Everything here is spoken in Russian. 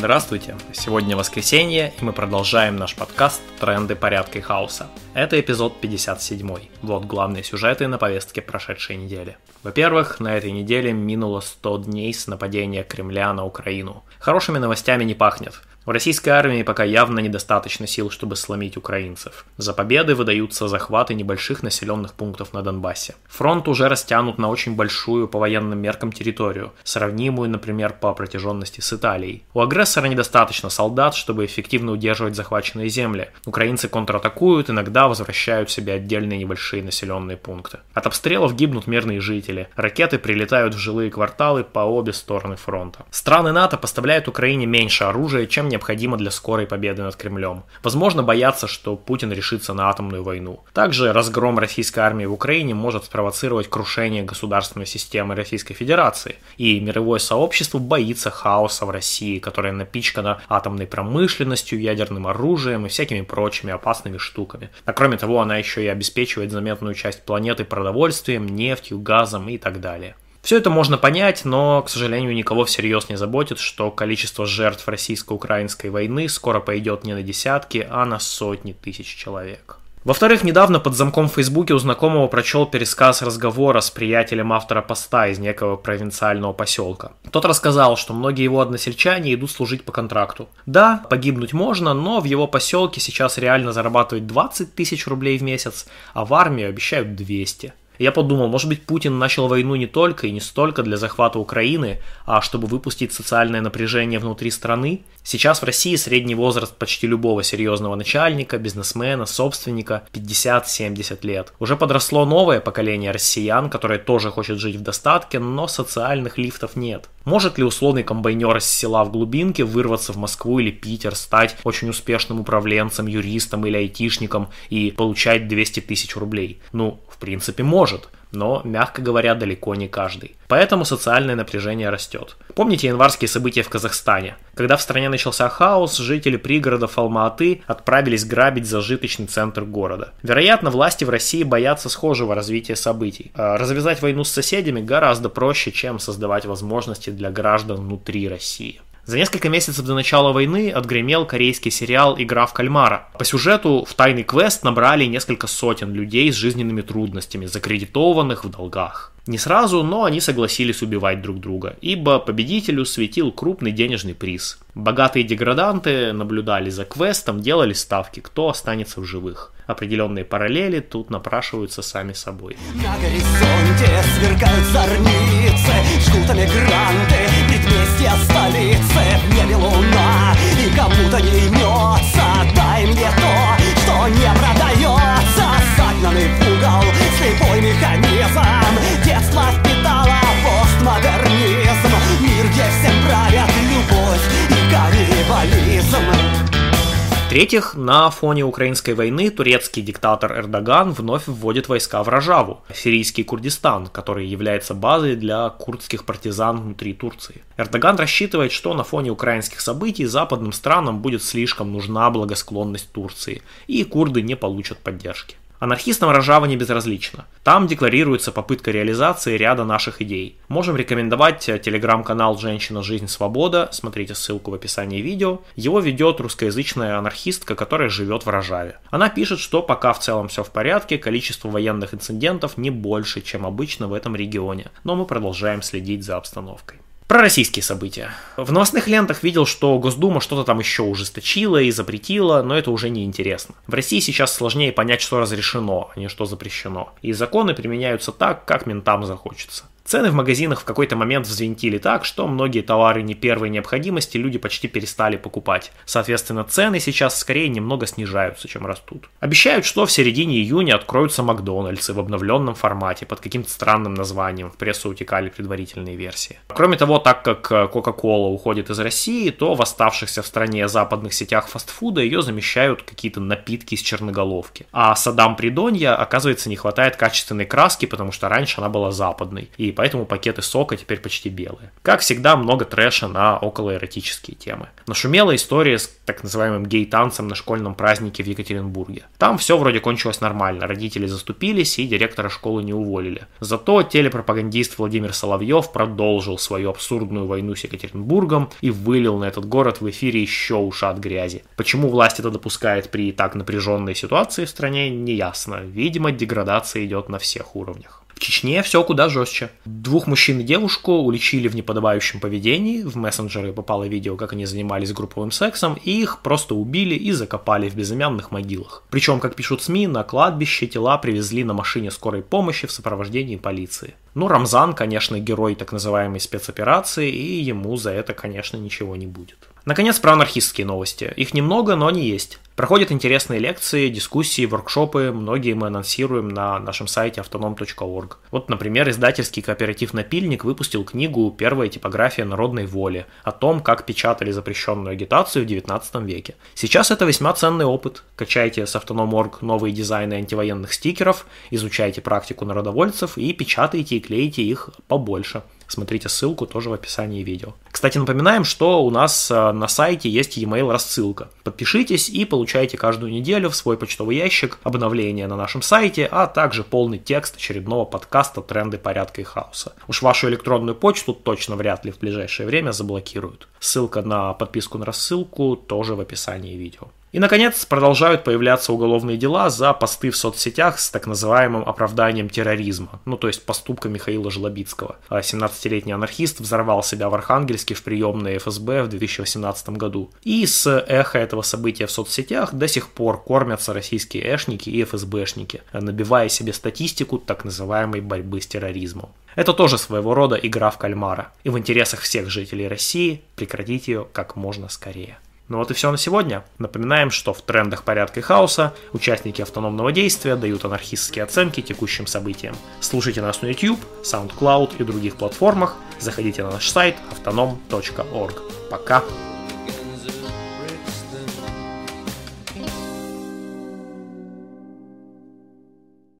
Здравствуйте! Сегодня воскресенье, и мы продолжаем наш подкаст «Тренды порядка и хаоса». Это эпизод 57. Вот главные сюжеты на повестке прошедшей недели. Во-первых, на этой неделе минуло 100 дней с нападения Кремля на Украину. Хорошими новостями не пахнет. У российской армии пока явно недостаточно сил, чтобы сломить украинцев. За победы выдаются захваты небольших населенных пунктов на Донбассе. Фронт уже растянут на очень большую по военным меркам территорию, сравнимую, например, по протяженности с Италией. У агрессора недостаточно солдат, чтобы эффективно удерживать захваченные земли. Украинцы контратакуют, иногда возвращают себе отдельные небольшие населенные пункты. От обстрелов гибнут мирные жители. Ракеты прилетают в жилые кварталы по обе стороны фронта. Страны НАТО поставляют Украине меньше оружия, чем необходимо для скорой победы над Кремлем. Возможно, боятся, что Путин решится на атомную войну. Также разгром российской армии в Украине может спровоцировать крушение государственной системы Российской Федерации. И мировое сообщество боится хаоса в России, которая напичкана атомной промышленностью, ядерным оружием и всякими прочими опасными штуками. А кроме того, она еще и обеспечивает заметную часть планеты продовольствием, нефтью, газом и так далее. Все это можно понять, но, к сожалению, никого всерьез не заботит, что количество жертв российско-украинской войны скоро пойдет не на десятки, а на сотни тысяч человек. Во-вторых, недавно под замком в Фейсбуке у знакомого прочел пересказ разговора с приятелем автора поста из некого провинциального поселка. Тот рассказал, что многие его односельчане идут служить по контракту. Да, погибнуть можно, но в его поселке сейчас реально зарабатывают 20 тысяч рублей в месяц, а в армию обещают 200. Я подумал, может быть, Путин начал войну не только и не столько для захвата Украины, а чтобы выпустить социальное напряжение внутри страны. Сейчас в России средний возраст почти любого серьезного начальника, бизнесмена, собственника 50-70 лет. Уже подросло новое поколение россиян, которое тоже хочет жить в достатке, но социальных лифтов нет. Может ли условный комбайнер из села в глубинке вырваться в Москву или Питер, стать очень успешным управленцем, юристом или айтишником и получать 200 тысяч рублей? Ну, в принципе, может но, мягко говоря, далеко не каждый. Поэтому социальное напряжение растет. Помните январские события в Казахстане? Когда в стране начался хаос, жители пригородов Алма-Аты отправились грабить зажиточный центр города. Вероятно, власти в России боятся схожего развития событий. А развязать войну с соседями гораздо проще, чем создавать возможности для граждан внутри России. За несколько месяцев до начала войны отгремел корейский сериал «Игра в кальмара». По сюжету в тайный квест набрали несколько сотен людей с жизненными трудностями, закредитованных в долгах. Не сразу, но они согласились убивать друг друга, ибо победителю светил крупный денежный приз. Богатые деграданты наблюдали за квестом, делали ставки, кто останется в живых. Определенные параллели тут напрашиваются сами собой. На горизонте сверкают зорницы, жгут эмигранты, предместья столицы, в небе луна, и кому-то не имется, дай мне то, что не продается, В-третьих, на фоне украинской войны турецкий диктатор Эрдоган вновь вводит войска в Рожаву, сирийский Курдистан, который является базой для курдских партизан внутри Турции. Эрдоган рассчитывает, что на фоне украинских событий западным странам будет слишком нужна благосклонность Турции, и курды не получат поддержки. Анархистам Рожава не безразлично. Там декларируется попытка реализации ряда наших идей. Можем рекомендовать э, телеграм-канал «Женщина. Жизнь. Свобода». Смотрите ссылку в описании видео. Его ведет русскоязычная анархистка, которая живет в Рожаве. Она пишет, что пока в целом все в порядке, количество военных инцидентов не больше, чем обычно в этом регионе. Но мы продолжаем следить за обстановкой. Про российские события. В новостных лентах видел, что Госдума что-то там еще ужесточила и запретила, но это уже не интересно. В России сейчас сложнее понять, что разрешено, а не что запрещено. И законы применяются так, как ментам захочется. Цены в магазинах в какой-то момент взвинтили так, что многие товары не первой необходимости люди почти перестали покупать. Соответственно, цены сейчас скорее немного снижаются, чем растут. Обещают, что в середине июня откроются Макдональдсы в обновленном формате под каким-то странным названием. В прессу утекали предварительные версии. Кроме того, так как Coca-Cola уходит из России, то в оставшихся в стране западных сетях фастфуда ее замещают какие-то напитки из черноголовки. А Садам Придонья, оказывается, не хватает качественной краски, потому что раньше она была западной. И поэтому пакеты сока теперь почти белые. Как всегда, много трэша на околоэротические темы. Нашумела история с так называемым гей-танцем на школьном празднике в Екатеринбурге. Там все вроде кончилось нормально, родители заступились и директора школы не уволили. Зато телепропагандист Владимир Соловьев продолжил свою абсурдную войну с Екатеринбургом и вылил на этот город в эфире еще ушат грязи. Почему власть это допускает при так напряженной ситуации в стране, не ясно. Видимо, деградация идет на всех уровнях. Чечне все куда жестче. Двух мужчин и девушку уличили в неподобающем поведении, в мессенджеры попало видео, как они занимались групповым сексом, и их просто убили и закопали в безымянных могилах. Причем, как пишут СМИ, на кладбище тела привезли на машине скорой помощи в сопровождении полиции. Ну, Рамзан, конечно, герой так называемой спецоперации, и ему за это, конечно, ничего не будет. Наконец, про анархистские новости. Их немного, но они есть. Проходят интересные лекции, дискуссии, воркшопы, многие мы анонсируем на нашем сайте autonom.org. Вот, например, издательский кооператив «Напильник» выпустил книгу «Первая типография народной воли» о том, как печатали запрещенную агитацию в 19 веке. Сейчас это весьма ценный опыт. Качайте с Autonom.org новые дизайны антивоенных стикеров, изучайте практику народовольцев и печатайте и клеите их побольше. Смотрите ссылку тоже в описании видео. Кстати, напоминаем, что у нас э, на сайте есть e-mail рассылка. Подпишитесь и получайте каждую неделю в свой почтовый ящик обновления на нашем сайте, а также полный текст очередного подкаста «Тренды порядка и хаоса». Уж вашу электронную почту точно вряд ли в ближайшее время заблокируют. Ссылка на подписку на рассылку тоже в описании видео. И, наконец, продолжают появляться уголовные дела за посты в соцсетях с так называемым оправданием терроризма, ну то есть поступка Михаила Жлобицкого. 17-летний а анархист взорвал себя в Архангельске в приемной ФСБ в 2018 году. И с эхо этого события в соцсетях до сих пор кормятся российские эшники и ФСБшники, набивая себе статистику так называемой борьбы с терроризмом. Это тоже своего рода игра в кальмара, и в интересах всех жителей России прекратить ее как можно скорее. Ну вот и все на сегодня. Напоминаем, что в трендах порядка и хаоса участники автономного действия дают анархистские оценки текущим событиям. Слушайте нас на YouTube, SoundCloud и других платформах. Заходите на наш сайт autonom.org. Пока!